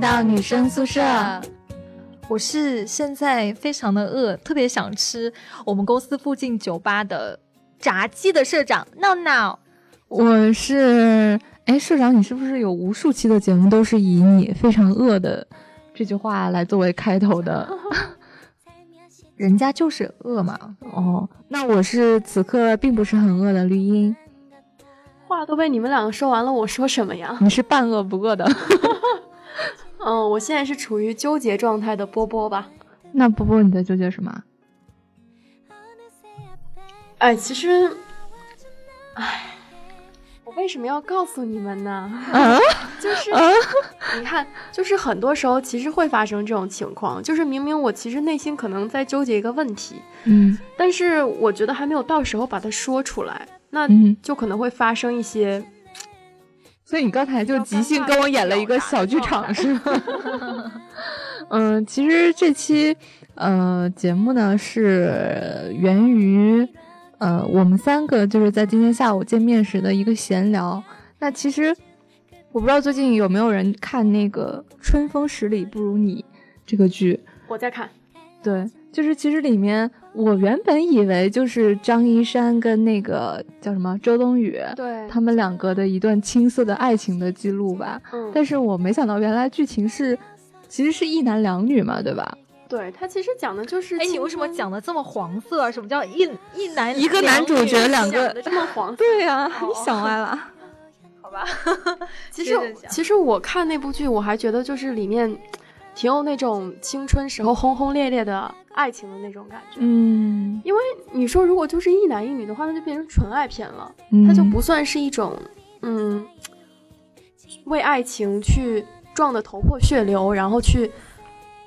到女生宿舍。我是现在非常的饿，特别想吃我们公司附近酒吧的炸鸡的社长闹闹。我是，哎，社长，你是不是有无数期的节目都是以你非常饿的这句话来作为开头的？人家就是饿嘛。哦，那我是此刻并不是很饿的绿茵。话都被你们两个说完了，我说什么呀？你是半饿不饿的。嗯，我现在是处于纠结状态的波波吧。那波波你在纠结什么？哎，其实，哎，我为什么要告诉你们呢？啊，就是，你看，就是很多时候其实会发生这种情况，就是明明我其实内心可能在纠结一个问题，嗯，但是我觉得还没有到时候把它说出来，那就可能会发生一些。所以你刚才就即兴跟我演了一个小剧场，是吗？嗯，其实这期呃节目呢是源于呃我们三个就是在今天下午见面时的一个闲聊。那其实我不知道最近有没有人看那个《春风十里不如你》这个剧，我在看，对。就是其实里面，我原本以为就是张一山跟那个叫什么周冬雨，对，他们两个的一段青涩的爱情的记录吧。嗯，但是我没想到原来剧情是，其实是一男两女嘛，对吧？对，他其实讲的就是，哎，你为什么讲的这么黄色？什么叫一一男一个男主角两个这么黄？对呀，你想歪了，好吧？其实其实我看那部剧，我还觉得就是里面。挺有那种青春时候轰轰烈烈的爱情的那种感觉，嗯，因为你说如果就是一男一女的话，那就变成纯爱片了，它就不算是一种，嗯，为爱情去撞得头破血流，然后去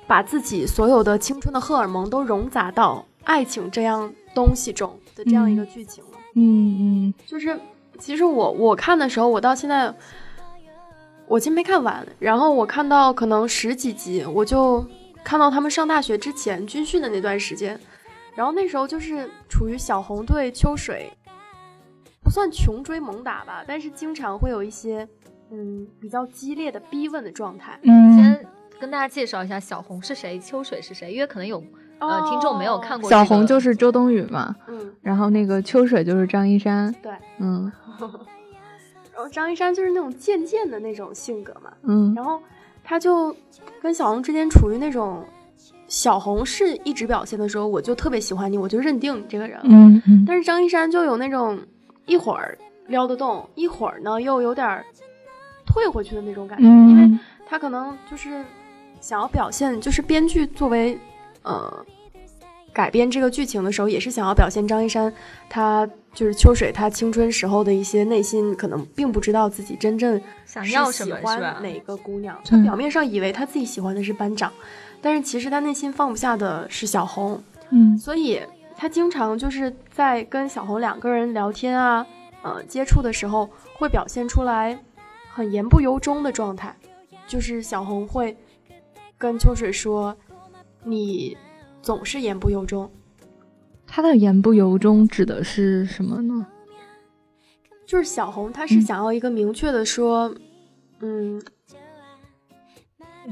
把自己所有的青春的荷尔蒙都融杂到爱情这样东西中的这样一个剧情了，嗯嗯，就是其实我我看的时候，我到现在。我其实没看完，然后我看到可能十几集，我就看到他们上大学之前军训的那段时间，然后那时候就是处于小红对秋水不算穷追猛打吧，但是经常会有一些嗯比较激烈的逼问的状态。嗯，先跟大家介绍一下小红是谁，秋水是谁，因为可能有呃听众没有看过。小红就是周冬雨嘛，嗯，然后那个秋水就是张一山，对，嗯。然后张一山就是那种贱贱的那种性格嘛，嗯，然后他就跟小红之间处于那种，小红是一直表现的时候，我就特别喜欢你，我就认定你这个人，嗯。嗯，但是张一山就有那种一会儿撩得动，一会儿呢又有点退回去的那种感觉，因为他可能就是想要表现，就是编剧作为呃。改编这个剧情的时候，也是想要表现张一山，他就是秋水，他青春时候的一些内心，可能并不知道自己真正想要什么，喜欢哪个姑娘。他表面上以为他自己喜欢的是班长，但是其实他内心放不下的是小红。嗯，所以他经常就是在跟小红两个人聊天啊，呃，接触的时候会表现出来很言不由衷的状态，就是小红会跟秋水说：“你。”总是言不由衷，他的言不由衷指的是什么呢？就是小红，他是想要一个明确的说，嗯，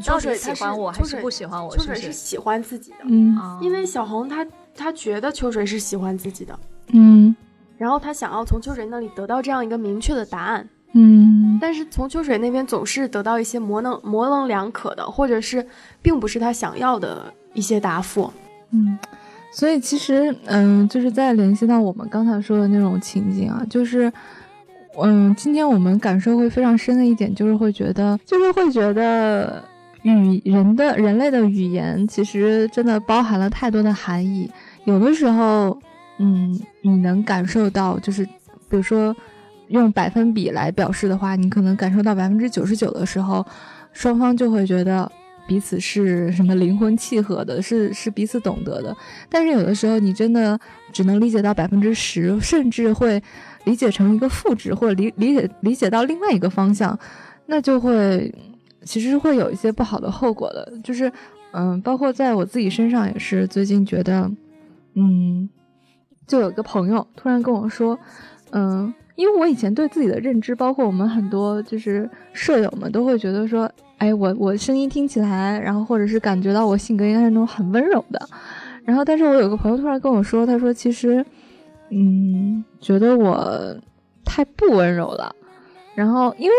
秋水喜欢我还是不喜欢我？秋水是喜欢自己的，嗯，因为小红她她觉得秋水是喜欢自己的，嗯，然后她想要从秋水那里得到这样一个明确的答案，嗯，但是从秋水那边总是得到一些模棱模棱两可的，或者是并不是他想要的一些答复。嗯，所以其实，嗯，就是在联系到我们刚才说的那种情景啊，就是，嗯，今天我们感受会非常深的一点，就是会觉得，就是会觉得，语人的人类的语言其实真的包含了太多的含义。有的时候，嗯，你能感受到，就是比如说用百分比来表示的话，你可能感受到百分之九十九的时候，双方就会觉得。彼此是什么灵魂契合的，是是彼此懂得的。但是有的时候，你真的只能理解到百分之十，甚至会理解成一个负值，或者理理解理解到另外一个方向，那就会其实会有一些不好的后果的。就是嗯，包括在我自己身上也是，最近觉得嗯，就有个朋友突然跟我说，嗯，因为我以前对自己的认知，包括我们很多就是舍友们都会觉得说，哎，我我声音听起来，然后或者是感觉到我性格应该是那种很温柔的。然后，但是我有个朋友突然跟我说，他说其实，嗯，觉得我太不温柔了。然后，因为，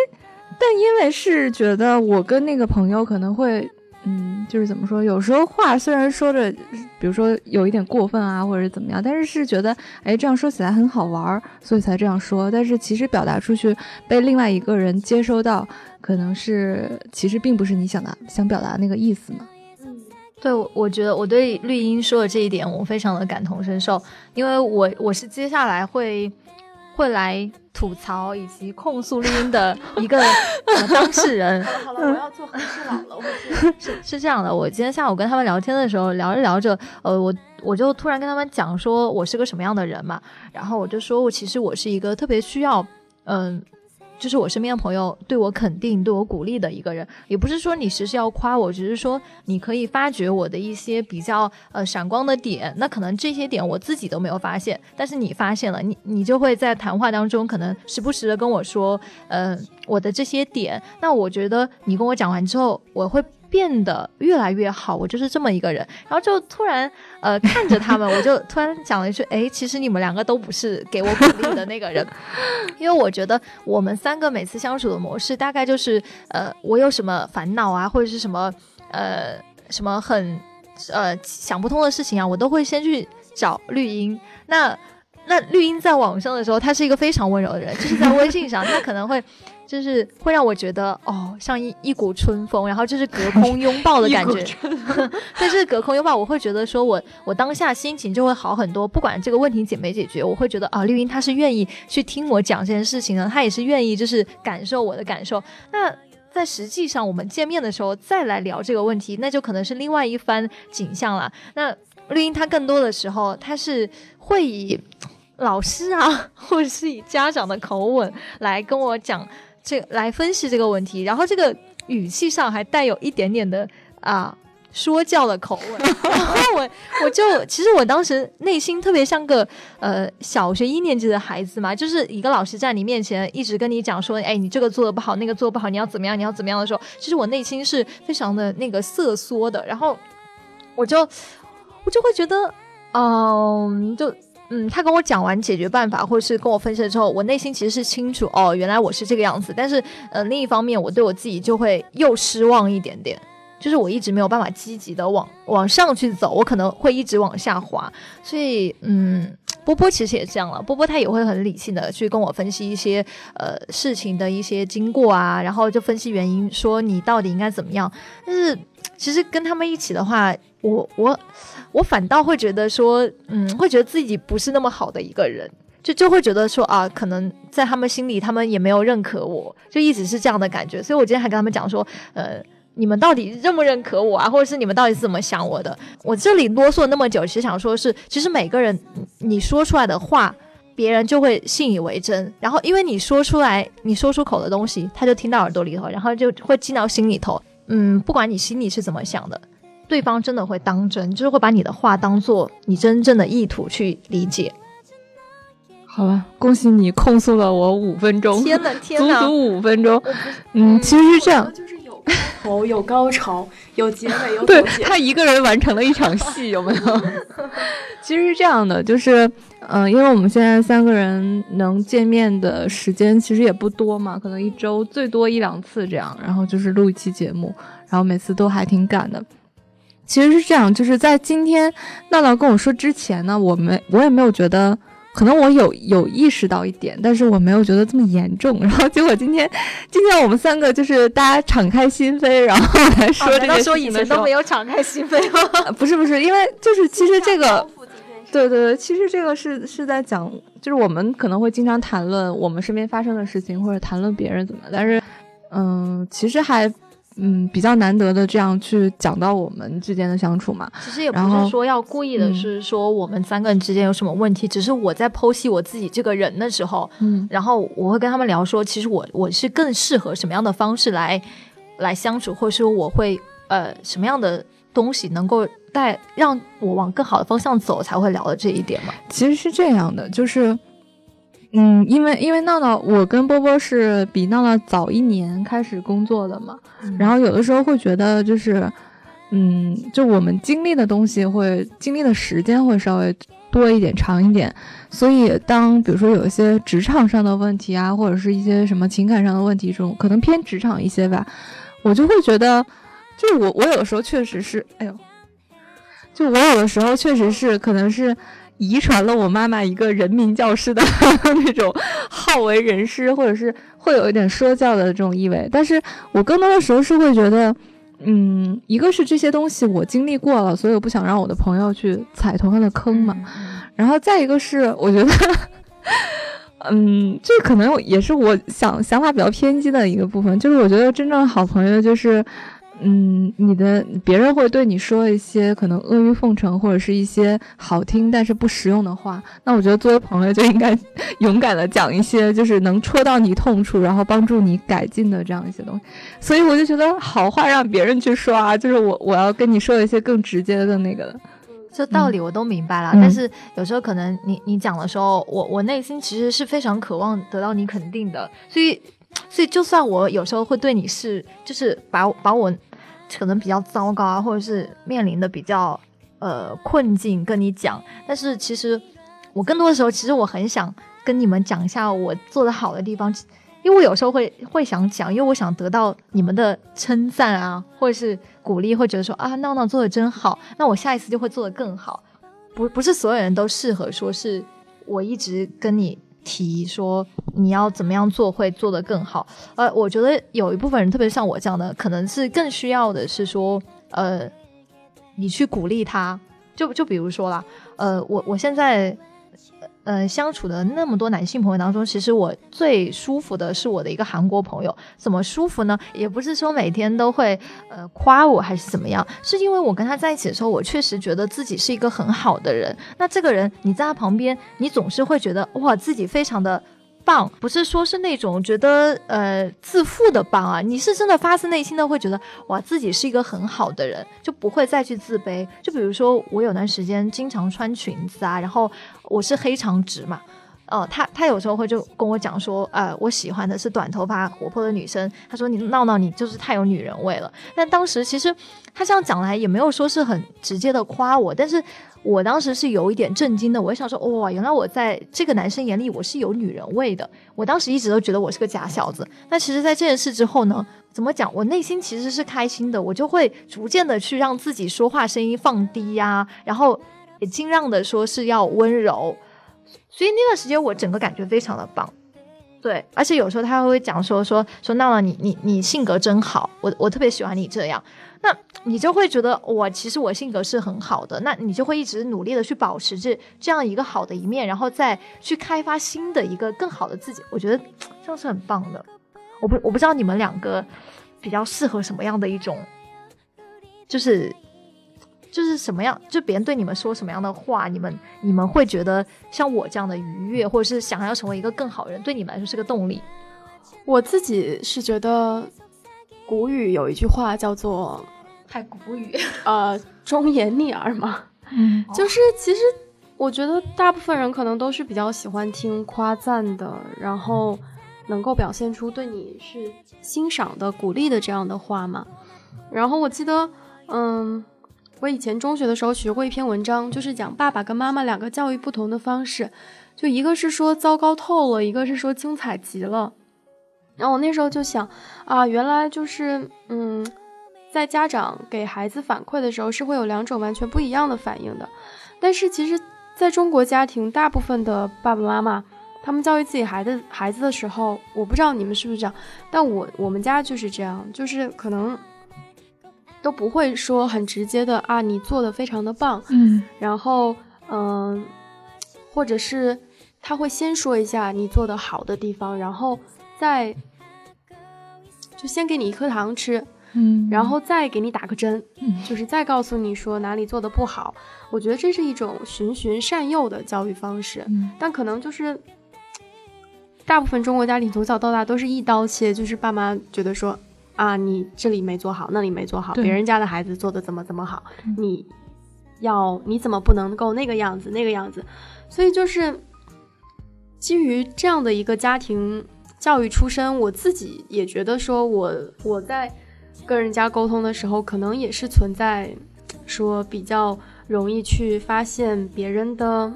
但因为是觉得我跟那个朋友可能会。嗯，就是怎么说，有时候话虽然说着，比如说有一点过分啊，或者怎么样，但是是觉得，哎，这样说起来很好玩，所以才这样说。但是其实表达出去，被另外一个人接收到，可能是其实并不是你想的想表达那个意思嘛。嗯，对，我觉得我对绿茵说的这一点，我非常的感同身受，因为我我是接下来会。会来吐槽以及控诉录音的一个当事人。好了好了，我要做和事佬了。我 是是这样的，我今天下午跟他们聊天的时候，聊着聊着，呃，我我就突然跟他们讲说我是个什么样的人嘛，然后我就说我其实我是一个特别需要，嗯。就是我身边的朋友对我肯定、对我鼓励的一个人，也不是说你时时要夸我，只是说你可以发掘我的一些比较呃闪光的点。那可能这些点我自己都没有发现，但是你发现了，你你就会在谈话当中可能时不时的跟我说，呃，我的这些点。那我觉得你跟我讲完之后，我会。变得越来越好，我就是这么一个人。然后就突然，呃，看着他们，我就突然讲了一句：“哎，其实你们两个都不是给我鼓励的那个人。”因为我觉得我们三个每次相处的模式，大概就是，呃，我有什么烦恼啊，或者是什么，呃，什么很，呃，想不通的事情啊，我都会先去找绿茵。那那绿茵在网上的时候，他是一个非常温柔的人，就是在微信上，他可能会。就是会让我觉得哦，像一一股春风，然后就是隔空拥抱的感觉。但 是隔空拥抱，我会觉得说我我当下心情就会好很多。不管这个问题解没解决，我会觉得啊，绿茵她是愿意去听我讲这件事情的，她也是愿意就是感受我的感受。那在实际上我们见面的时候再来聊这个问题，那就可能是另外一番景象了。那绿茵她更多的时候，她是会以老师啊，或者是以家长的口吻来跟我讲。这来分析这个问题，然后这个语气上还带有一点点的啊说教的口吻，然后我我就其实我当时内心特别像个呃小学一年级的孩子嘛，就是一个老师在你面前一直跟你讲说，哎，你这个做的不好，那个做不好，你要怎么样，你要怎么样的时候，其实我内心是非常的那个瑟缩的，然后我就我就会觉得，嗯，就。嗯，他跟我讲完解决办法，或者是跟我分析了之后，我内心其实是清楚哦，原来我是这个样子。但是，呃，另一方面，我对我自己就会又失望一点点，就是我一直没有办法积极的往往上去走，我可能会一直往下滑。所以，嗯，波波其实也这样了，波波他也会很理性的去跟我分析一些呃事情的一些经过啊，然后就分析原因，说你到底应该怎么样。但是，其实跟他们一起的话，我我。我反倒会觉得说，嗯，会觉得自己不是那么好的一个人，就就会觉得说啊，可能在他们心里，他们也没有认可我，就一直是这样的感觉。所以我今天还跟他们讲说，呃，你们到底认不认可我啊？或者是你们到底是怎么想我的？我这里啰嗦那么久，其实想说是，其实每个人你说出来的话，别人就会信以为真。然后因为你说出来，你说出口的东西，他就听到耳朵里头，然后就会进到心里头。嗯，不管你心里是怎么想的。对方真的会当真，就是会把你的话当做你真正的意图去理解。好了，恭喜你控诉了我五分钟，天呐天呐，足足五分钟。嗯，其实是这样，就是有开头，有高潮，有结尾，有 对他一个人完成了一场戏，有没有？其实是这样的，就是嗯，因为我们现在三个人能见面的时间其实也不多嘛，可能一周最多一两次这样，然后就是录一期节目，然后每次都还挺赶的。其实是这样，就是在今天闹闹跟我说之前呢，我没我也没有觉得，可能我有有意识到一点，但是我没有觉得这么严重。然后结果今天，今天我们三个就是大家敞开心扉，然后来说这个说以前都没有敞开心扉吗？不是不是，因为就是其实这个，对对对，其实这个是是在讲，就是我们可能会经常谈论我们身边发生的事情，或者谈论别人怎么，但是嗯，其实还。嗯，比较难得的这样去讲到我们之间的相处嘛。其实也不是说要故意的，是说我们三个人之间有什么问题，只是我在剖析我自己这个人的时候，嗯，然后我会跟他们聊说，其实我我是更适合什么样的方式来来相处，或者说我会呃什么样的东西能够带让我往更好的方向走，才会聊的这一点嘛。其实是这样的，就是嗯，因为因为闹闹，我跟波波是比闹闹早一年开始工作的嘛，然后有的时候会觉得就是，嗯，就我们经历的东西会经历的时间会稍微多一点、长一点，所以当比如说有一些职场上的问题啊，或者是一些什么情感上的问题这种，可能偏职场一些吧，我就会觉得，就我我有的时候确实是，哎呦，就我有的时候确实是可能是。遗传了我妈妈一个人民教师的 那种好为人师，或者是会有一点说教的这种意味。但是我更多的时候是会觉得，嗯，一个是这些东西我经历过了，所以我不想让我的朋友去踩同样的坑嘛。然后再一个是，我觉得，嗯，这可能也是我想想法比较偏激的一个部分，就是我觉得真正好朋友就是。嗯，你的别人会对你说一些可能阿谀奉承或者是一些好听但是不实用的话，那我觉得作为朋友就应该勇敢的讲一些就是能戳到你痛处，然后帮助你改进的这样一些东西。所以我就觉得好话让别人去说啊，就是我我要跟你说一些更直接的那个。这道理我都明白了，但是有时候可能你你讲的时候，我我内心其实是非常渴望得到你肯定的，所以。所以，就算我有时候会对你是，就是把把我可能比较糟糕啊，或者是面临的比较呃困境跟你讲，但是其实我更多的时候，其实我很想跟你们讲一下我做的好的地方，因为我有时候会会想讲，因为我想得到你们的称赞啊，或者是鼓励，会觉得说啊，闹闹做的真好，那我下一次就会做的更好。不，不是所有人都适合说是我一直跟你。提说你要怎么样做会做得更好，呃，我觉得有一部分人，特别像我这样的，可能是更需要的是说，呃，你去鼓励他，就就比如说啦，呃，我我现在。呃，相处的那么多男性朋友当中，其实我最舒服的是我的一个韩国朋友。怎么舒服呢？也不是说每天都会呃夸我还是怎么样，是因为我跟他在一起的时候，我确实觉得自己是一个很好的人。那这个人你在他旁边，你总是会觉得哇，自己非常的。棒不是说是那种觉得呃自负的棒啊，你是真的发自内心的会觉得哇自己是一个很好的人，就不会再去自卑。就比如说我有段时间经常穿裙子啊，然后我是黑长直嘛，呃他他有时候会就跟我讲说，呃我喜欢的是短头发活泼的女生，他说你闹闹你就是太有女人味了。但当时其实他这样讲来也没有说是很直接的夸我，但是。我当时是有一点震惊的，我想说，哇，原来我在这个男生眼里我是有女人味的。我当时一直都觉得我是个假小子。那其实，在这件事之后呢，怎么讲？我内心其实是开心的，我就会逐渐的去让自己说话声音放低呀，然后也尽量的说是要温柔。所以那段时间我整个感觉非常的棒。对，而且有时候他会讲说说说闹闹，你你你性格真好，我我特别喜欢你这样。那你就会觉得我其实我性格是很好的，那你就会一直努力的去保持这这样一个好的一面，然后再去开发新的一个更好的自己。我觉得这样是很棒的。我不我不知道你们两个比较适合什么样的一种，就是就是什么样，就别人对你们说什么样的话，你们你们会觉得像我这样的愉悦，或者是想要成为一个更好的人，对你们来说是个动力。我自己是觉得古语有一句话叫做。太古语，呃，忠言逆耳嘛，嗯，就是其实我觉得大部分人可能都是比较喜欢听夸赞的，然后能够表现出对你是欣赏的、鼓励的这样的话嘛。然后我记得，嗯，我以前中学的时候学过一篇文章，就是讲爸爸跟妈妈两个教育不同的方式，就一个是说糟糕透了，一个是说精彩极了。然后我那时候就想，啊，原来就是，嗯。在家长给孩子反馈的时候，是会有两种完全不一样的反应的。但是其实，在中国家庭，大部分的爸爸妈妈，他们教育自己孩子孩子的时候，我不知道你们是不是这样，但我我们家就是这样，就是可能都不会说很直接的啊，你做的非常的棒，嗯，然后嗯，或者是他会先说一下你做的好的地方，然后再就先给你一颗糖吃。嗯，然后再给你打个针，就是再告诉你说哪里做的不好。我觉得这是一种循循善诱的教育方式，但可能就是大部分中国家庭从小到大都是一刀切，就是爸妈觉得说啊，你这里没做好，那里没做好，别人家的孩子做的怎么怎么好，你要你怎么不能够那个样子那个样子，所以就是基于这样的一个家庭教育出身，我自己也觉得说我我在跟人家沟通的时候，可能也是存在说比较容易去发现别人的，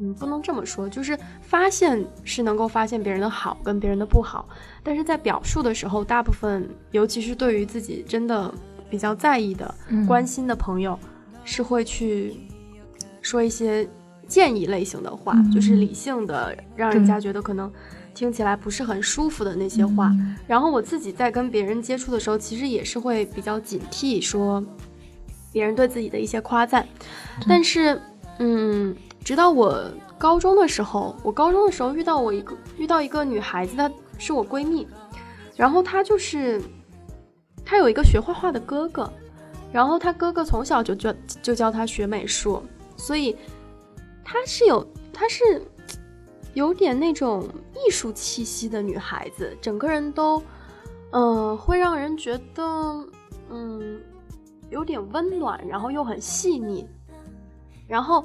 嗯，不能这么说，就是发现是能够发现别人的好跟别人的不好，但是在表述的时候，大部分尤其是对于自己真的比较在意的、关心的朋友，是会去说一些。建议类型的话，就是理性的，让人家觉得可能听起来不是很舒服的那些话。然后我自己在跟别人接触的时候，其实也是会比较警惕说别人对自己的一些夸赞。但是，嗯，直到我高中的时候，我高中的时候遇到我一个遇到一个女孩子，她是我闺蜜，然后她就是她有一个学画画的哥哥，然后她哥哥从小就教就教她学美术，所以。她是有，她是有点那种艺术气息的女孩子，整个人都，嗯，会让人觉得，嗯，有点温暖，然后又很细腻。然后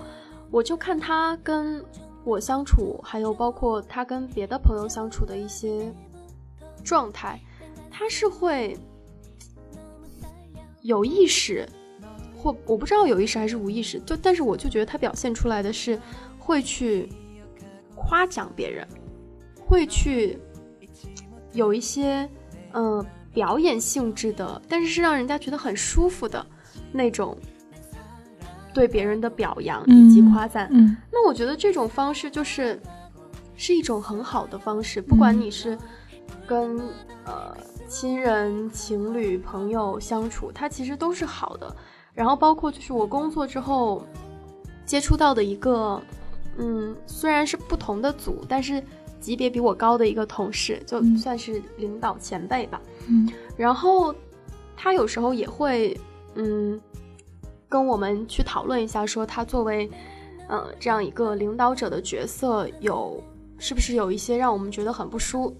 我就看他跟我相处，还有包括他跟别的朋友相处的一些状态，他是会有意识。或我不知道有意识还是无意识，就但是我就觉得他表现出来的是会去夸奖别人，会去有一些嗯表演性质的，但是是让人家觉得很舒服的那种对别人的表扬以及夸赞。那我觉得这种方式就是是一种很好的方式，不管你是跟呃亲人、情侣、朋友相处，它其实都是好的。然后包括就是我工作之后接触到的一个，嗯，虽然是不同的组，但是级别比我高的一个同事，就算是领导前辈吧。嗯，然后他有时候也会，嗯，跟我们去讨论一下，说他作为，呃，这样一个领导者的角色，有是不是有一些让我们觉得很不舒，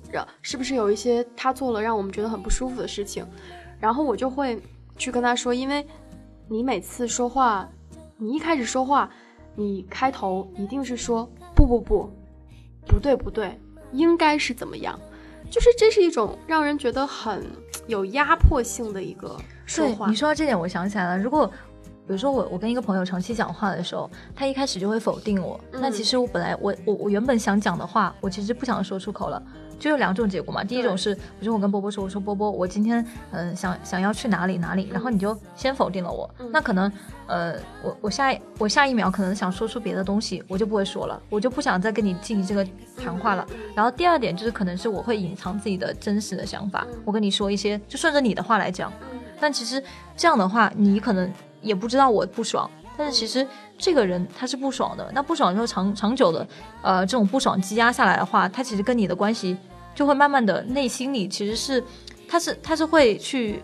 是不是有一些他做了让我们觉得很不舒服的事情？然后我就会去跟他说，因为。你每次说话，你一开始说话，你开头一定是说不不不，不对不对，应该是怎么样？就是这是一种让人觉得很有压迫性的一个说话。你说到这点，我想起来了。如果比如说我我跟一个朋友长期讲话的时候，他一开始就会否定我，那其实我本来我我我原本想讲的话，我其实不想说出口了。就有两种结果嘛，第一种是，比如说我跟波波说，我说波波，我今天嗯想想要去哪里哪里，然后你就先否定了我，那可能呃我我下我下一秒可能想说出别的东西，我就不会说了，我就不想再跟你进行这个谈话了。然后第二点就是可能是我会隐藏自己的真实的想法，我跟你说一些就顺着你的话来讲，但其实这样的话你可能也不知道我不爽，但是其实这个人他是不爽的，那不爽之后长长久的呃这种不爽积压下来的话，他其实跟你的关系。就会慢慢的内心里其实是，他是他是会去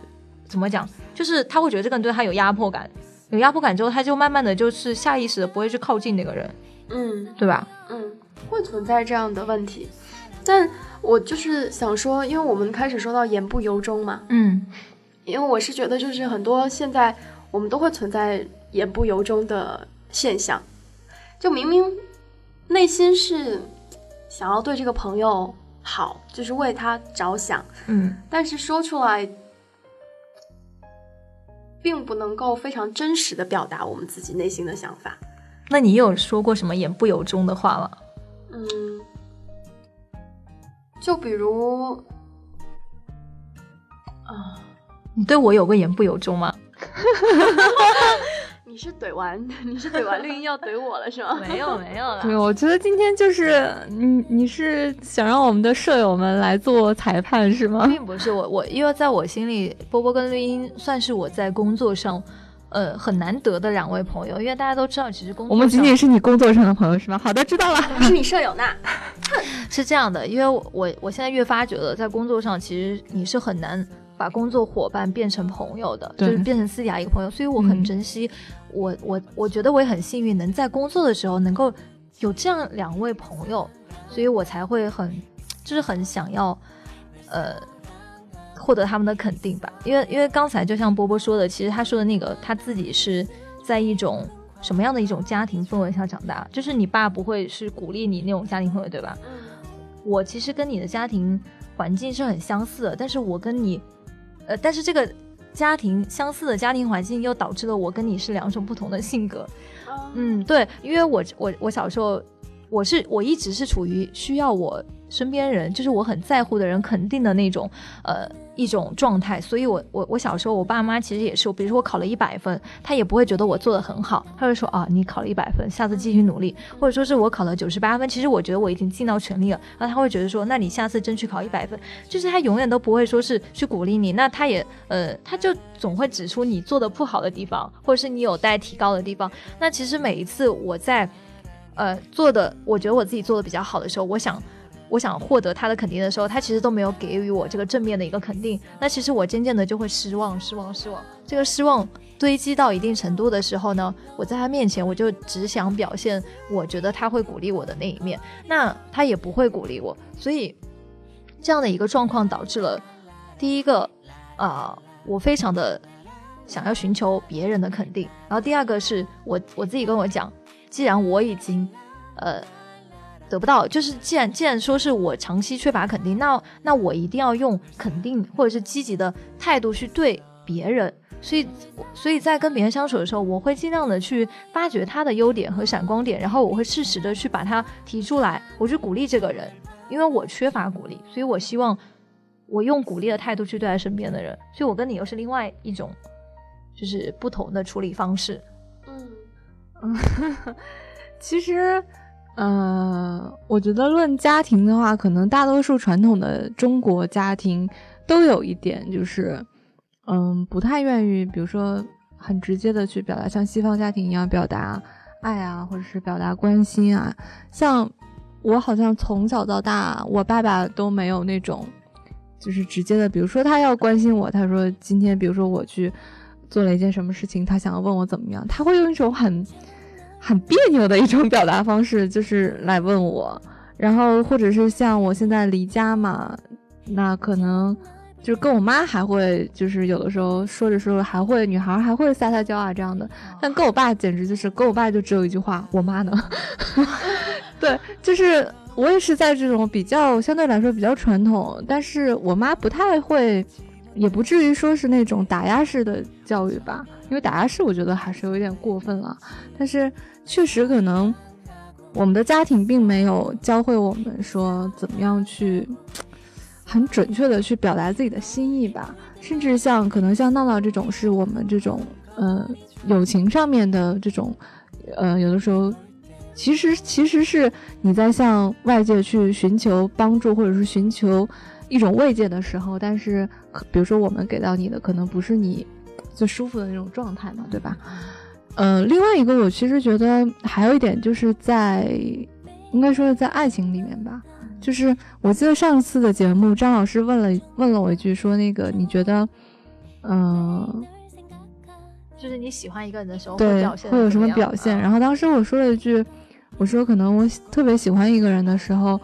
怎么讲，就是他会觉得这个人对他有压迫感，有压迫感之后，他就慢慢的就是下意识的不会去靠近那个人，嗯，对吧？嗯，会存在这样的问题，但我就是想说，因为我们开始说到言不由衷嘛，嗯，因为我是觉得就是很多现在我们都会存在言不由衷的现象，就明明内心是想要对这个朋友。好，就是为他着想，嗯，但是说出来，并不能够非常真实的表达我们自己内心的想法。那你有说过什么言不由衷的话吗？嗯，就比如，啊，你对我有过言不由衷吗？你是怼完，你是怼完绿茵要怼我了是吗？没有没有了。对，我觉得今天就是你，你是想让我们的舍友们来做裁判是吗？并不是我，我因为在我心里，波波跟绿茵算是我在工作上，呃，很难得的两位朋友。因为大家都知道，其实工作我们仅仅是你工作上的朋友是吗？好的，知道了，是你舍友呢。是这样的，因为我我现在越发觉得，在工作上其实你是很难。把工作伙伴变成朋友的，就是变成私底下一个朋友，所以我很珍惜。我我我觉得我也很幸运，能在工作的时候能够有这样两位朋友，所以我才会很就是很想要呃获得他们的肯定吧。因为因为刚才就像波波说的，其实他说的那个他自己是在一种什么样的一种家庭氛围下长大？就是你爸不会是鼓励你那种家庭氛围，对吧？我其实跟你的家庭环境是很相似的，但是我跟你，呃，但是这个家庭相似的家庭环境又导致了我跟你是两种不同的性格。嗯，对，因为我我我小时候我是我一直是处于需要我身边人，就是我很在乎的人肯定的那种，呃。一种状态，所以我我我小时候，我爸妈其实也是，比如说我考了一百分，他也不会觉得我做的很好，他会说啊，你考了一百分，下次继续努力，或者说是我考了九十八分，其实我觉得我已经尽到全力了，然后他会觉得说，那你下次争取考一百分，就是他永远都不会说是去鼓励你，那他也呃，他就总会指出你做的不好的地方，或者是你有待提高的地方。那其实每一次我在呃做的，我觉得我自己做的比较好的时候，我想。我想获得他的肯定的时候，他其实都没有给予我这个正面的一个肯定。那其实我渐渐的就会失望，失望，失望。这个失望堆积到一定程度的时候呢，我在他面前我就只想表现我觉得他会鼓励我的那一面，那他也不会鼓励我。所以这样的一个状况导致了第一个，啊，我非常的想要寻求别人的肯定。然后第二个是我我自己跟我讲，既然我已经，呃。得不到，就是既然既然说是我长期缺乏肯定，那那我一定要用肯定或者是积极的态度去对别人。所以，所以在跟别人相处的时候，我会尽量的去发掘他的优点和闪光点，然后我会适时的去把他提出来，我去鼓励这个人，因为我缺乏鼓励，所以我希望我用鼓励的态度去对待身边的人。所以我跟你又是另外一种，就是不同的处理方式。嗯嗯，其实。嗯，我觉得论家庭的话，可能大多数传统的中国家庭都有一点，就是，嗯，不太愿意，比如说很直接的去表达，像西方家庭一样表达爱啊，或者是表达关心啊。像我好像从小到大，我爸爸都没有那种，就是直接的，比如说他要关心我，他说今天，比如说我去做了一件什么事情，他想要问我怎么样，他会用一种很。很别扭的一种表达方式，就是来问我，然后或者是像我现在离家嘛，那可能就跟我妈还会，就是有的时候说着说着还会，女孩还会撒撒娇啊这样的，但跟我爸简直就是跟我爸就只有一句话，我妈呢，对，就是我也是在这种比较相对来说比较传统，但是我妈不太会，也不至于说是那种打压式的教育吧。因为打压式，我觉得还是有一点过分了。但是确实可能我们的家庭并没有教会我们说怎么样去很准确的去表达自己的心意吧。甚至像可能像闹闹这种，是我们这种呃友情上面的这种呃有的时候，其实其实是你在向外界去寻求帮助或者是寻求一种慰藉的时候，但是比如说我们给到你的可能不是你。最舒服的那种状态嘛，对吧？嗯，另外一个，我其实觉得还有一点，就是在应该说是在爱情里面吧。就是我记得上次的节目，张老师问了问了我一句，说那个你觉得，嗯，就是你喜欢一个人的时候，对，会有什么表现？然后当时我说了一句，我说可能我特别喜欢一个人的时候，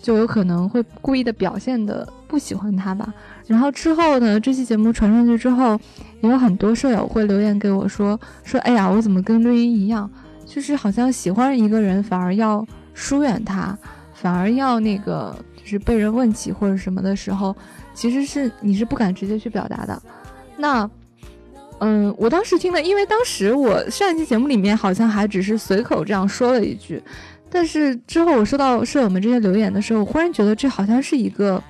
就有可能会故意的表现的不喜欢他吧。然后之后呢？这期节目传上去之后，也有很多舍友会留言给我说：“说哎呀，我怎么跟绿茵一样，就是好像喜欢一个人反而要疏远他，反而要那个就是被人问起或者什么的时候，其实是你是不敢直接去表达的。那，嗯，我当时听了，因为当时我上一期节目里面好像还只是随口这样说了一句，但是之后我收到舍友们这些留言的时候，我忽然觉得这好像是一个。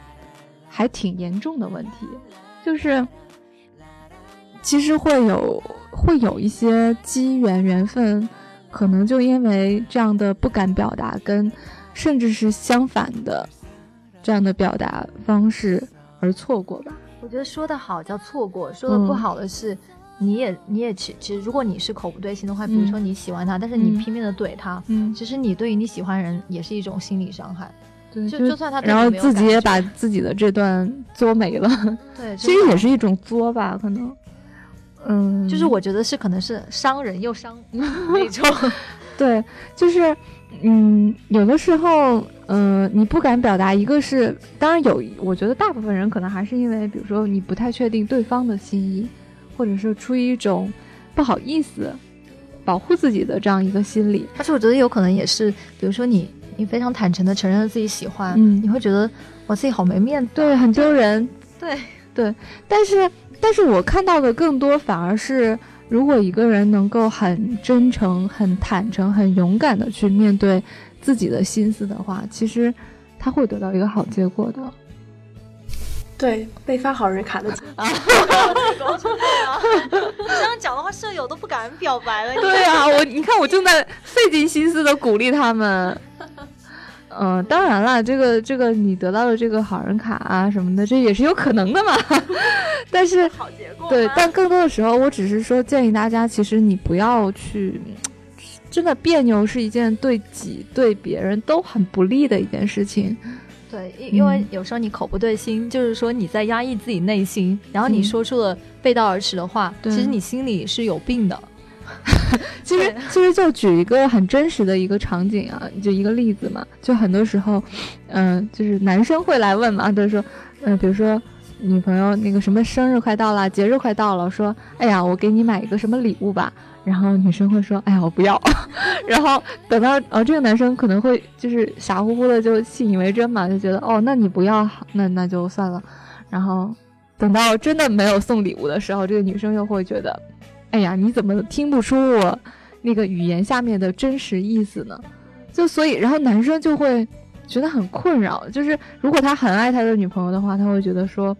还挺严重的问题，就是其实会有会有一些机缘缘分，可能就因为这样的不敢表达，跟甚至是相反的这样的表达方式而错过吧。我觉得说的好叫错过，说的不好的是，你也你也其其实如果你是口不对心的话，比如说你喜欢他，但是你拼命的怼他，嗯，其实你对于你喜欢人也是一种心理伤害。对就就算他，然后自己也把自己的这段作没了。对，其实也是一种作吧，可能。嗯，就是我觉得是可能是伤人又伤那 种。对，就是嗯，有的时候，嗯，你不敢表达，一个是当然有，我觉得大部分人可能还是因为，比如说你不太确定对方的心意，或者是出于一种不好意思，保护自己的这样一个心理。而且我觉得有可能也是，比如说你你非常坦诚的承认了自己喜欢，嗯你会觉得我自己好没面子，对，很丢人。对，对，但是但是我看到的更多反而是，如果一个人能够很真诚、很坦诚、很勇敢的去面对自己的心思的话，其实他会得到一个好结果的。对，被发好人卡的紧。这样讲的话，舍友都不敢表白了。对啊，我你看我正在费尽心思的鼓励他们。嗯、当然了，这个这个你得到的这个好人卡啊什么的，这也是有可能的嘛。但是好结果对，但更多的时候，我只是说建议大家，其实你不要去，真的别扭是一件对己对别人都很不利的一件事情。对，因因为嗯。有时候你口不对心，就是说你在压抑自己内心，然后你嗯。说出了背道而驰的话，对其实你心里是有病的。其实其实就举一个很真实的一个场景啊，就一个例子嘛，就很多时候，嗯、就是男生会来问嘛，就是说，嗯、比如说女朋友那个什么生日快到了，节日快到了，说，哎呀，我给你买一个什么礼物吧，然后女生会说，哎呀，我不要，然后等到哦，这个男生可能会就是傻乎乎的就信以为真嘛，就觉得哦，那你不要，那那就算了，然后等到真的没有送礼物的时候，这个女生又会觉得。哎呀，你怎么听不出我那个语言下面的真实意思呢？就所以，然后男生就会觉得很困扰。就是如果他很爱他的女朋友的话，他会觉得说，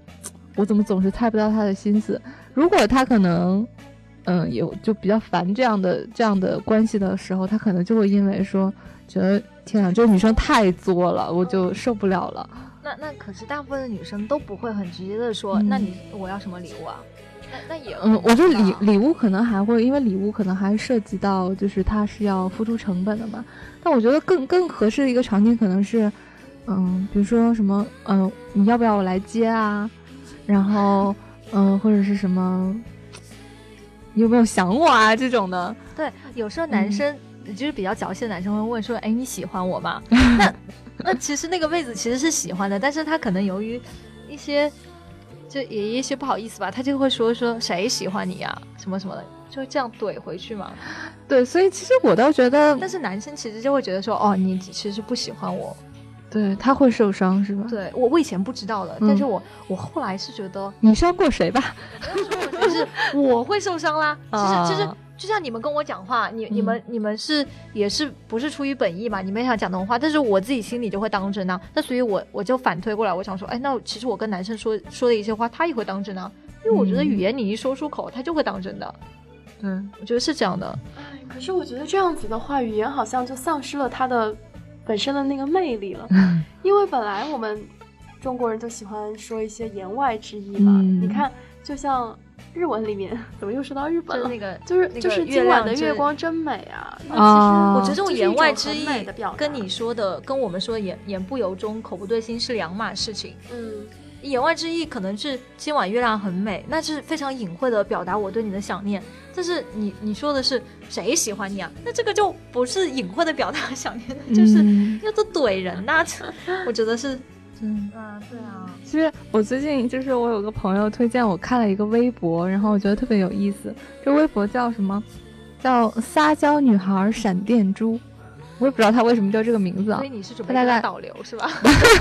我怎么总是猜不到他的心思？如果他可能，嗯，有就比较烦这样的这样的关系的时候，他可能就会因为说，觉得天啊，这个女生太作了，我就受不了了。那那可是大部分的女生都不会很直接的说，嗯那你我要什么礼物啊？那那也嗯，我觉得礼礼物可能还会，因为礼物可能还涉及到，就是他是要付出成本的嘛。但我觉得更更合适的一个场景可能是，嗯，比如说什么，嗯、你要不要我来接啊？然后，嗯、或者是什么，你有没有想我啊？这种的，对，有时候男嗯生、就是比较矫情的男生会问说：“哎，你喜欢我吗？” 那那其实那个妹子其实是喜欢的，但是她可能由于一些就也一些不好意思吧，她就会说说谁喜欢你呀、什么什么的，就这样怼回去嘛。对，所以其实我倒觉得，但是男生其实就会觉得说：“哦，你其实不喜欢我。对他会受伤是吧？对我我以前不知道的，嗯但是我我后来是觉得，你伤过谁吧？就是 我会受伤啦。其实就是啊就像你们跟我讲话，你你嗯们你们是也是不是出于本意嘛？你们想讲那种话，但是我自己心里就会当真啊。那所以我我就反推过来，我想说，哎，那其实我跟男生说说的一些话，他也会当真啊。因为我觉得嗯语言你一说出口，他就会当真的。对，我觉得是这样的。哎，可是我觉得这样子的话，语言好像就丧失了他的本身的那个魅力了。因为本来我们中国人就喜欢说一些言外之意嘛。嗯你看，就像日文里面，怎么又说到日本了？就是那个就是那个就是今晚的月光真美啊！其实我觉得这种言外之意的表跟你说的，跟我们说的言言不由衷、口不对心是两码事情。嗯，言外之意可能是今晚月亮很美，那是非常隐晦的表达我对你的想念。但是你你说的是谁喜欢你啊？那这个就不是隐晦的表达 想念，就是嗯要做怼人呐、这 我觉得是，嗯。啊，对啊，其实我最近就是我有个朋友推荐我看了一个微博，然后我觉得特别有意思。这微博叫什么？叫撒娇女孩闪电猪。我也不知道他为什么叫这个名字啊所以。你是准备他导流是吧？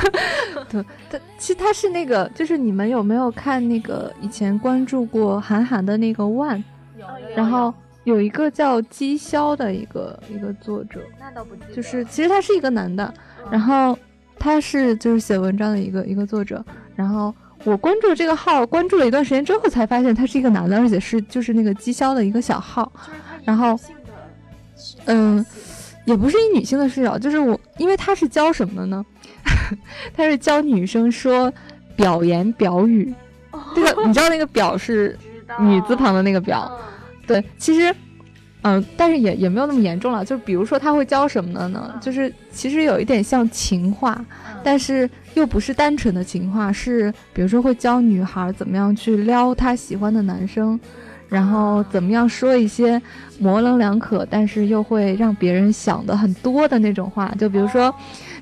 对，他其实他是那个，就是你们有没有看那个以前关注过韩寒的那个 One，有然后有一个叫姬潇的一个一个作者，那倒不记得就是其实他是一个男的，然后他是就是写文章的一个一个作者，然后我关注这个号，关注了一段时间之后才发现他是一个男的，而且是就是那个姬潇的一个小号，然后嗯也不是以女性的视角，就是我，因为他是教什么的呢？他是教女生说表言表语，这个你知道那个表是女字旁的那个表，嗯对，其实，嗯、但是也也没有那么严重了。就是比如说他会教什么的呢？就是其实有一点像情话，但是又不是单纯的情话，是比如说会教女孩怎么样去撩她喜欢的男生，然后怎么样说一些模棱两可，但是又会让别人想的很多的那种话。就比如说，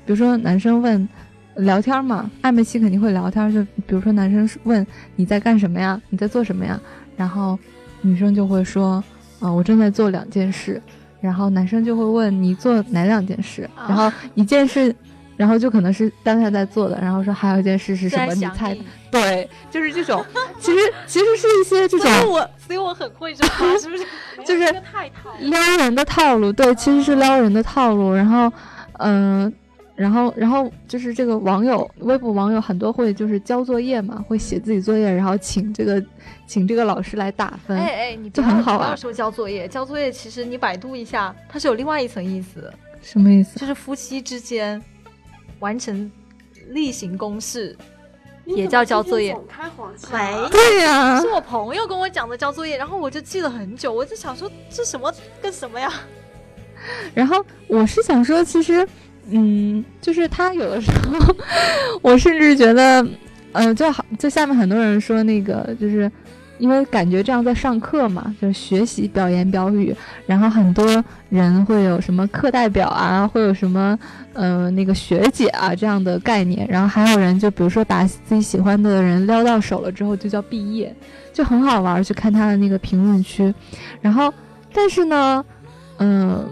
比如说男生问。聊天嘛，暧昧期肯定会聊天。就比如说，男生问你在干什么呀？你在做什么呀？然后女生就会说，啊，我正在做两件事，然后男生就会问你做哪两件事，然后一件事，然后就可能是当下在做的，然后说还有一件事是什么？你猜？对，就是这种，其实其实是一些这种我所以我很会说话，是不是？就是。撩人的套路，对，其实是撩人的套路。然后，嗯、然后，然后就是这个网友，微博网友很多会就是交作业嘛，会写自己作业，然后请这个请这个老师来打分。哎哎，你不就很好玩不要说交作业，交作业其实你百度一下，它是有另外一层意思，什么意思？就是夫妻之间完成例行公事，也叫交作业。总开黄腔没啊对呀、是我朋友跟我讲的交作业，然后我就记了很久，我就想说这什么跟什么呀？然后我是想说，其实，嗯，就是他有的时候，我甚至觉得，嗯、就好，就下面很多人说那个，就是因为感觉这样在上课嘛，就是学习表言表语，然后很多人会有什么课代表啊，会有什么，呃，那个学姐啊这样的概念，然后还有人就比如说把自己喜欢的人撩到手了之后就叫毕业，就很好玩儿，去看他的那个评论区，然后，但是呢，嗯、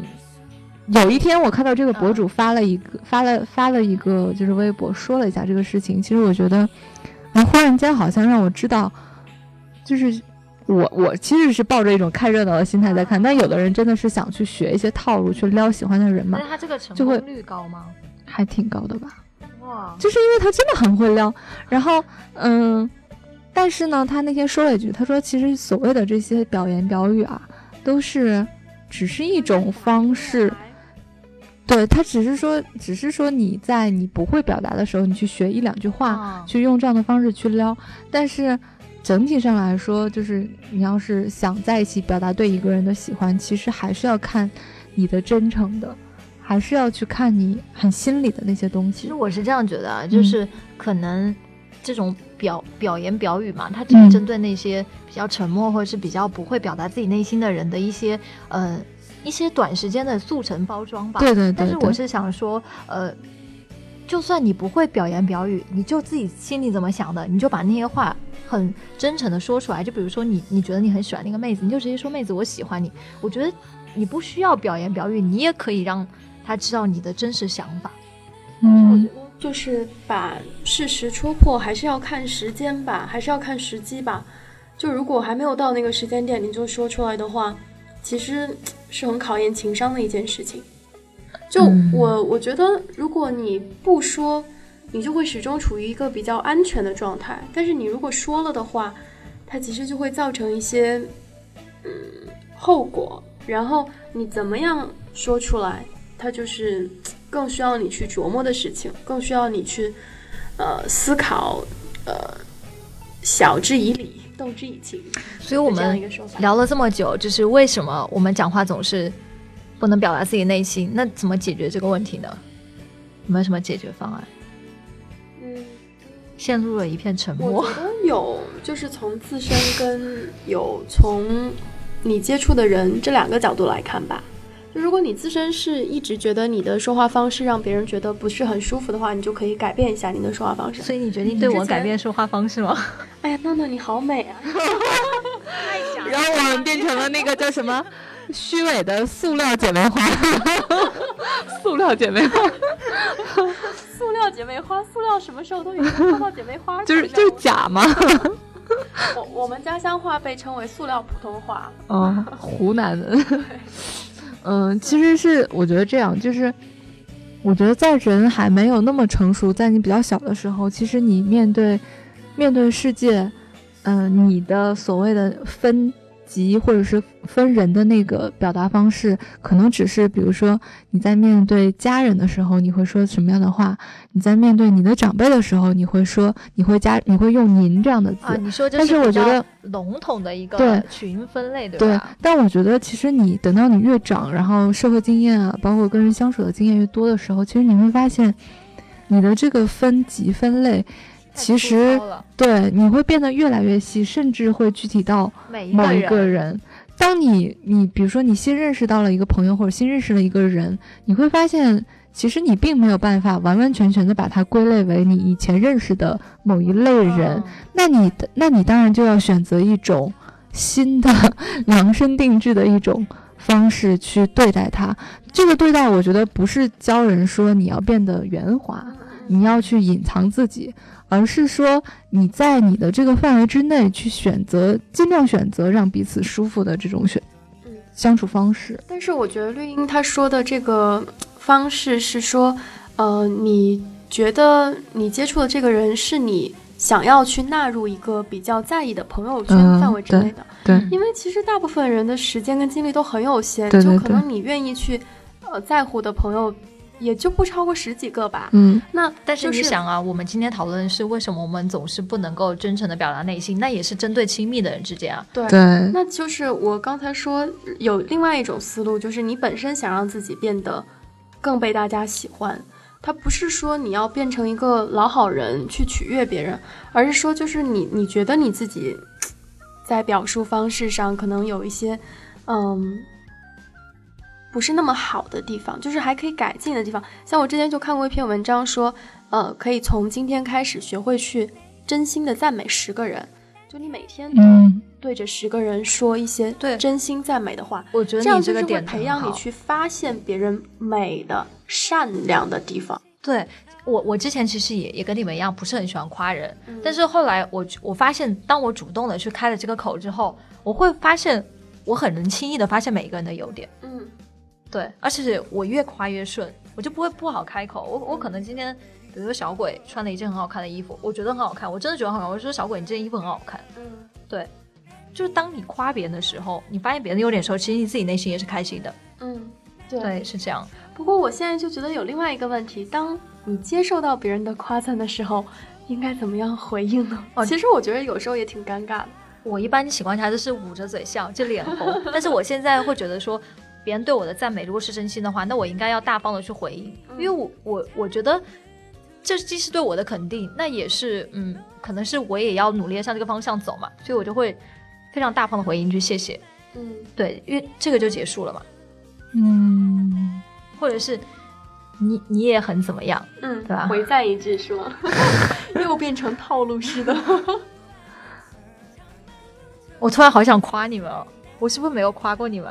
有一天我看到这个博主发了一个、发了发了一个就是微博说了一下这个事情，其实我觉得，啊，忽然间好像让我知道，就是我我其实是抱着一种看热闹的心态在看，但有的人真的是想去学一些套路去撩喜欢的人嘛那，他这个成就会功率高吗？还挺高的吧。哇，就是因为他真的很会撩，然后嗯，但是呢，他那天说了一句，他说其实所谓的这些表言表语啊，都是只是一种方式，对他只是说，只是说你在你不会表达的时候，你去学一两句话，啊去用这样的方式去撩，但是。整体上来说，就是你要是想在一起表达对一个人的喜欢，其实还是要看你的真诚的，还是要去看你很心里的那些东西其实。我是这样觉得啊，嗯就是可能这种表表言表语嘛，它只是嗯针对那些比较沉默或者是比较不会表达自己内心的人的一些呃一些短时间的速成包装吧。对对对对但是我是想说，呃，就算你不会表言表语，你就自己心里怎么想的，你就把那些话很真诚的说出来。就比如说你你觉得你很喜欢那个妹子，你就直接说妹子我喜欢你。我觉得你不需要表言表语，你也可以让他知道你的真实想法。嗯，就是把事实戳破，还是要看时间吧，还是要看时机吧。就如果还没有到那个时间点，你就说出来的话，其实是很考验情商的一件事情。就嗯我我觉得，如果你不说，你就会始终处于一个比较安全的状态。但是你如果说了的话，它其实就会造成一些嗯后果。然后你怎么样说出来，它就是更需要你去琢磨的事情，更需要你去呃思考，呃晓之以理，动之以情。所以我们。聊了这么久，就是为什么我们讲话总是不能表达自己内心？那怎么解决这个问题呢？有没有什么解决方案？嗯，陷入了一片沉默我觉。得有，就是从自身跟有从你接触的人这两个角度来看吧。就如果你自身是一直觉得你的说话方式让别人觉得不是很舒服的话，你就可以改变一下你的说话方式。所以你决定对我改变说话方式吗？哎呀，娜娜你好美啊！然后我们变成了那个叫什么虚伪的塑料姐妹花，塑料姐妹花塑料姐妹花，塑料什么时候都已经说到姐妹花 就是就是假吗。我我们家乡话被称为塑料普通话。嗯，湖南的。嗯，其实是我觉得这样，就是我觉得在人还没有那么成熟，在你比较小的时候，其实你面对面对世界，嗯、你的所谓的分级或者是分人的那个表达方式，可能只是比如说你在面对家人的时候，你会说什么样的话；你在面对你的长辈的时候，你会说你会加你会用“您”这样的字。啊，你说这但是我觉得笼统的一个群分类，对对吧？，但我觉得其实你等到你越长，然后社会经验啊，包括跟人相处的经验越多的时候，其实你会发现，你的这个分级分类，其实对你会变得越来越细，甚至会具体到每某一个个人。当你你比如说你新认识到了一个朋友，或者新认识了一个人，你会发现，其实你并没有办法完完全全的把它归类为你以前认识的某一类人。嗯那你的那你当然就要选择一种新的 量身定制的一种方式去对待他。这个对待，我觉得不是教人说你要变得圆滑，你要去隐藏自己，而是说你在你的这个范围之内去选择，尽量选择让彼此舒服的这种选相处方式。但是我觉得绿茵她说的这个方式是说，呃，你觉得你接触的这个人是你。想要去纳入一个比较在意的朋友圈范围之内的，对，因为其实大部分人的时间跟精力都很有限，就可能你愿意去，呃，在乎的朋友也就不超过十几个吧。嗯，那但是你想啊，我们今天讨论是为什么我们总是不能够真诚的表达内心，那也是针对亲密的人之间啊。对，那就是我刚才说有另外一种思路，就是你本身想让自己变得更被大家喜欢。他不是说你要变成一个老好人去取悦别人，而是说就是你你觉得你自己在表述方式上可能有一些，嗯，不是那么好的地方，就是还可以改进的地方。像我之前就看过一篇文章说，呃，可以从今天开始学会去真心的赞美十个人，就你每天都对着十个人说一些对真心赞美的话，我觉得这样就是会培养你去发现别人美的。善良的地方，对我，我之前其实也也跟你们一样，不是很喜欢夸人，但是后来我我发现，当我主动的去开了这个口之后，我会发现我很能轻易的发现每一个人的优点，嗯，对，而且我越夸越顺，我就不会不好开口，我我可能今天，比如说小鬼穿了一件很好看的衣服，我觉得很好看，我真的觉得很好看，我说小鬼你这件衣服很好看，嗯，对，就是当你夸别人的时候，你发现别人的优点的时候，其实你自己内心也是开心的，嗯，对，是这样。不过我现在就觉得有另外一个问题，当你接受到别人的夸赞的时候，应该怎么样回应呢？哦，其实我觉得有时候也挺尴尬的。我一般情况下都是捂着嘴笑，就脸红。但是我现在会觉得说，别人对我的赞美如果是真心的话，那我应该要大方的去回应，因为我我我觉得这既是对我的肯定，那也是嗯，可能是我也要努力向这个方向走嘛，所以我就会非常大方的回应一句谢谢。嗯，对，因为这个就结束了嘛。嗯。或者是你你也很怎么样，嗯，对吧？回赞一句是吗？又变成套路式的。我突然好想夸你们哦，我是不是没有夸过你们？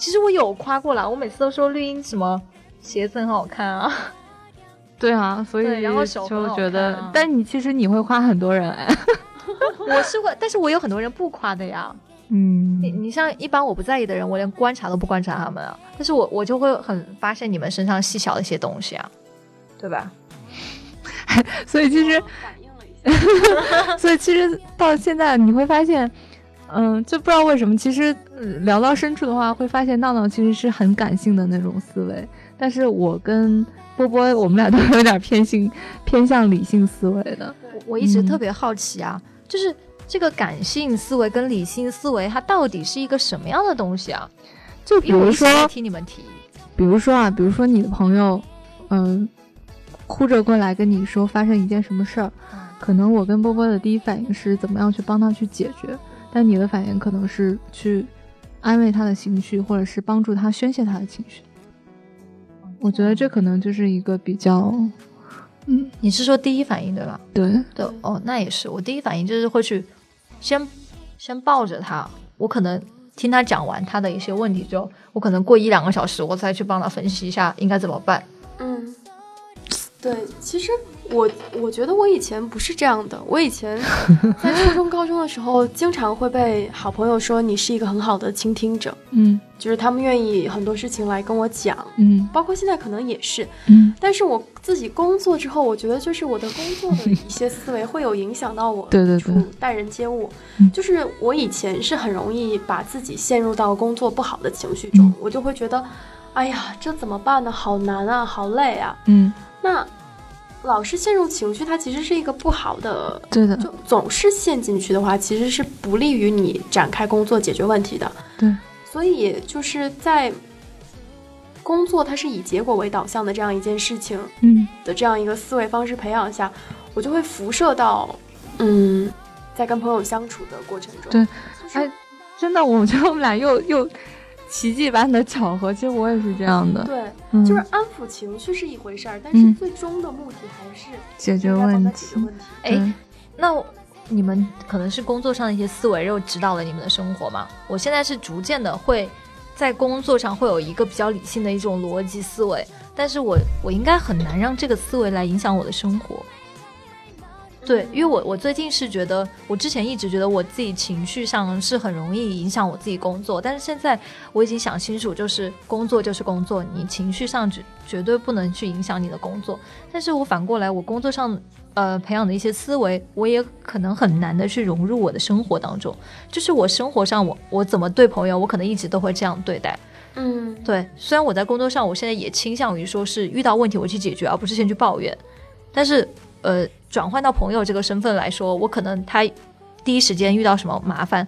其实我有夸过啦，我每次都说绿茵什么鞋子很好看啊。对啊，所以然后就觉得，但你其实你会夸很多人哎。我是会，但是我有很多人不夸的呀。嗯，你你像一般我不在意的人，我连观察都不观察他们啊，但是我我就会很发现你们身上细小的一些东西啊，对吧？所以其实，所以其实到现在你会发现，嗯，就不知道为什么，其实聊到深处的话，会发现闹闹其实是很感性的那种思维，但是我跟波波，我们俩都有点偏性偏向理性思维的。我我一直特别好奇啊，就是。这个感性思维跟理性思维，它到底是一个什么样的东西啊？就比如说，听你们提，比如说啊，比如说你的朋友，嗯，哭着过来跟你说发生一件什么事儿，可能我跟波波的第一反应是怎么样去帮他去解决，但你的反应可能是去安慰他的情绪，或者是帮助他宣泄他的情绪。我觉得这可能就是一个比较。嗯，你是说第一反应对吧？对对哦，那也是。我第一反应就是会去先先抱着他，我可能听他讲完他的一些问题之后，我可能过一两个小时，我再去帮他分析一下应该怎么办。嗯，对，其实。我我觉得我以前不是这样的，我以前在初中、高中的时候，经常会被好朋友说你是一个很好的倾听者，嗯，就是他们愿意很多事情来跟我讲，嗯，包括现在可能也是，嗯，但是我自己工作之后，我觉得就是我的工作的一些思维会有影响到我，对对对，待人接物，就是我以前是很容易把自己陷入到工作不好的情绪中，我就会觉得，哎呀，这怎么办呢？好难啊，好累啊，嗯，那。老是陷入情绪，它其实是一个不好的。对的，就总是陷进去的话，其实是不利于你展开工作解决问题的。对，所以就是在工作它是以结果为导向的这样一件事情，嗯的这样一个思维方式培养下，我就会辐射到，嗯，在跟朋友相处的过程中。对，哎，真的，我觉得我们俩又又。奇迹般的巧合，其实我也是这样的。对，就是安抚情绪是一回事儿，但是最终的目的还是解决问题。问题。哎，那你们可能是工作上的一些思维又指导了你们的生活嘛。我现在是逐渐的会在工作上会有一个比较理性的一种逻辑思维，但是我我应该很难让这个思维来影响我的生活。对，因为我我最近是觉得，我之前一直觉得我自己情绪上是很容易影响我自己工作，但是现在我已经想清楚，就是工作就是工作，你情绪上绝绝对不能去影响你的工作。但是我反过来，我工作上呃培养的一些思维，我也可能很难的去融入我的生活当中。就是我生活上，我我怎么对朋友，我可能一直都会这样对待。嗯，对。虽然我在工作上，我现在也倾向于说是遇到问题我去解决，而不是先去抱怨。但是呃。转换到朋友这个身份来说，我可能他第一时间遇到什么麻烦，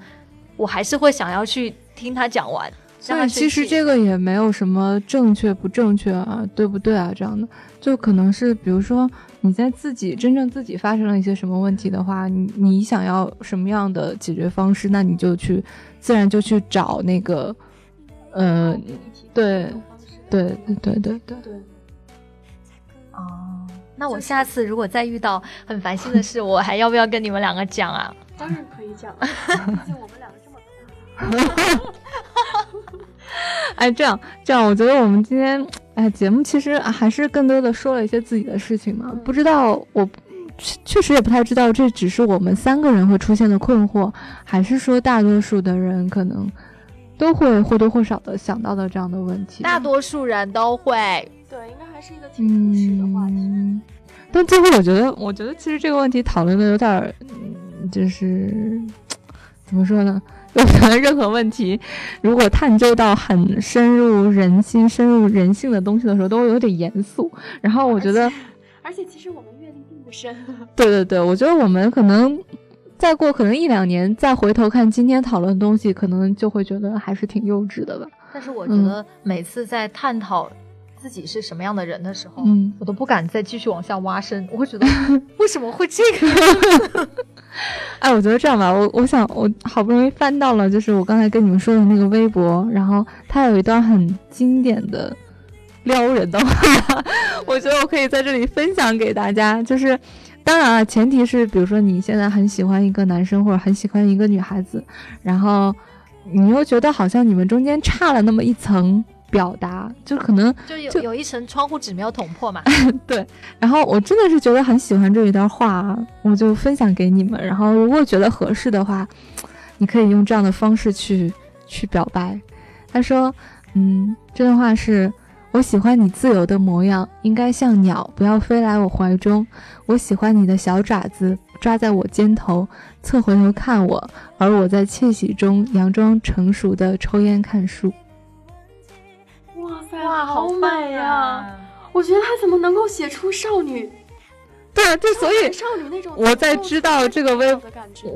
我还是会想要去听他讲完。所以其实这个也没有什么正确不正确啊，对不对啊？这样的就可能是，比如说你在自己真正自己发生了一些什么问题的话，你你想要什么样的解决方式，那你就去自然就去找那个，呃，对，对对对对对对，哦。那我下次如果再遇到很烦心的事，我还要不要跟你们两个讲啊？当然可以讲，毕竟我们两个这么 哎，这样这样，我觉得我们今天哎节目其实还是更多的说了一些自己的事情嘛。不知道我确实也不太知道，这只是我们三个人会出现的困惑，还是说大多数的人可能都会或多或少的想到的这样的问题？大多数人都会。对，应该还是一个挺真实的话题。但最后，我觉得，我觉得其实这个问题讨论的有点，就是怎么说呢？我觉得任何问题，如果探究到很深入人心、深入人性的东西的时候，都会有点严肃。然后我觉得，而且其实我们阅历并不深。对对对，我觉得我们可能再过可能一两年，再回头看今天讨论的东西，可能就会觉得还是挺幼稚的吧。但是我觉得每次在探讨。自己是什么样的人的时候，嗯，我都不敢再继续往下挖深。我会觉得 为什么会这个？哎，我觉得这样吧，我我想我好不容易翻到了，就是我刚才跟你们说的那个微博，然后它有一段很经典的撩人的话，我觉得我可以在这里分享给大家。就是当然啊，前提是比如说你现在很喜欢一个男生或者很喜欢一个女孩子，然后你又觉得好像你们中间差了那么一层。表达就可能就有有一层窗户纸没有捅破嘛。对，然后我真的是觉得很喜欢这一段话，我就分享给你们。然后如果觉得合适的话，你可以用这样的方式去去表白。他说：“嗯，这段话是我喜欢你自由的模样，应该像鸟，不要飞来我怀中。我喜欢你的小爪子抓在我肩头，侧回头看我，而我在窃喜中佯装成熟的抽烟看书。”哇，好美呀！我觉得他怎么能够写出少女？对啊，就所以少女那种。我在知道这个微，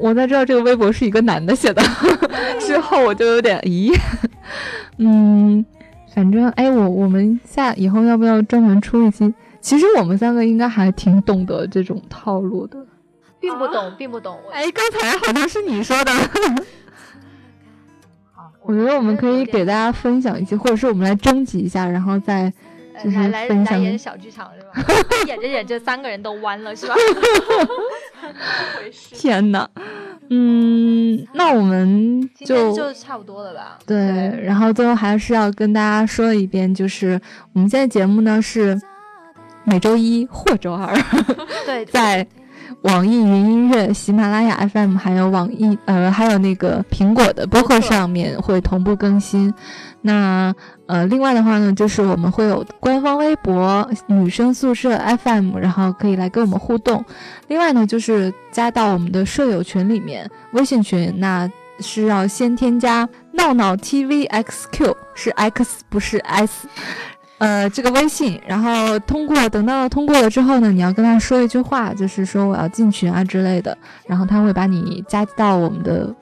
我在知道这个微博是一个男的写的 之后，我就有点咦，嗯，反正哎，我我们下以后要不要专门出一期？其实我们三个应该还挺懂得这种套路的，并不懂，并不懂。哎，刚才好像是你说的。我觉得我们可以给大家分享一些，或者是我们来征集一下，然后再就是分享。来演小剧场是吧？演着演着，三个人都弯了是吧？天哪，嗯，那我们就就差不多了吧？对，然后最后还是要跟大家说一遍，就是我们现在节目呢是每周一或周二，对，在。网易云音乐、喜马拉雅 FM，还有网易呃，还有那个苹果的播客上面会同步更新。那呃，另外的话呢，就是我们会有官方微博“女生宿舍 FM”，然后可以来跟我们互动。另外呢，就是加到我们的舍友群里面，微信群，那是要先添加“闹闹 TVXQ”，是 X 不是 S。呃，这个微信，然后通过，等到通过了之后呢，你要跟他说一句话，就是说我要进群啊之类的，然后他会把你加到我们的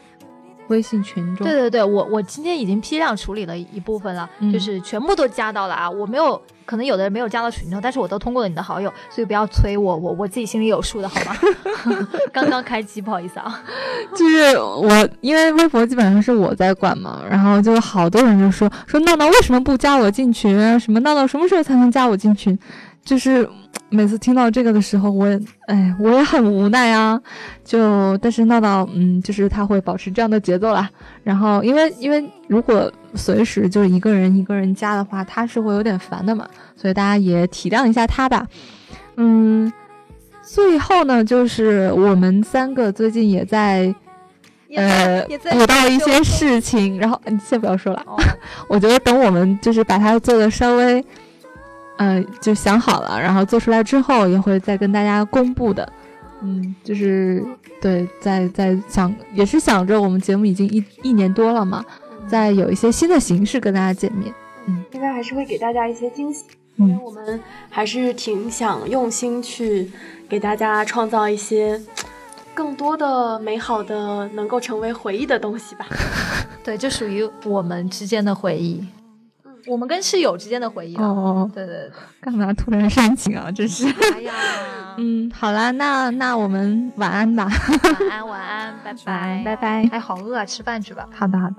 微信群中。对对对，我我今天已经批量处理了一部分了，就是全部都加到了啊，我没有。可能有的人没有加到群头，但是我都通过了你的好友，所以不要催我，我我自己心里有数的好吗？刚刚开机，不好意思啊。就是我，因为微博基本上是我在管嘛，然后就好多人就说说闹闹为什么不加我进群？什么闹闹什么时候才能加我进群？就是。每次听到这个的时候，我也哎，我也很无奈啊。就但是闹闹，嗯，就是他会保持这样的节奏啦。然后因为因为如果随时就是一个人一个人加的话，他是会有点烦的嘛。所以大家也体谅一下他吧。嗯，最后呢，就是我们三个最近也在呃补到一些事情。然后你先不要说了，我觉得等我们就是把它做的稍微。嗯，就想好了，然后做出来之后也会再跟大家公布的。嗯，就是对，在在想也是想着我们节目已经一一年多了嘛，在有一些新的形式跟大家见面。嗯，应该还是会给大家一些惊喜，因为我们还是挺想用心去给大家创造一些更多的美好的能够成为回忆的东西吧。对，就属于我们之间的回忆。我们跟室友之间的回忆哦，对对对，干嘛突然煽情啊？真是。哎呀，嗯，好啦，那那我们晚安吧。晚安，晚安，拜拜，拜拜。哎，好饿啊，吃饭去吧。好的，好的。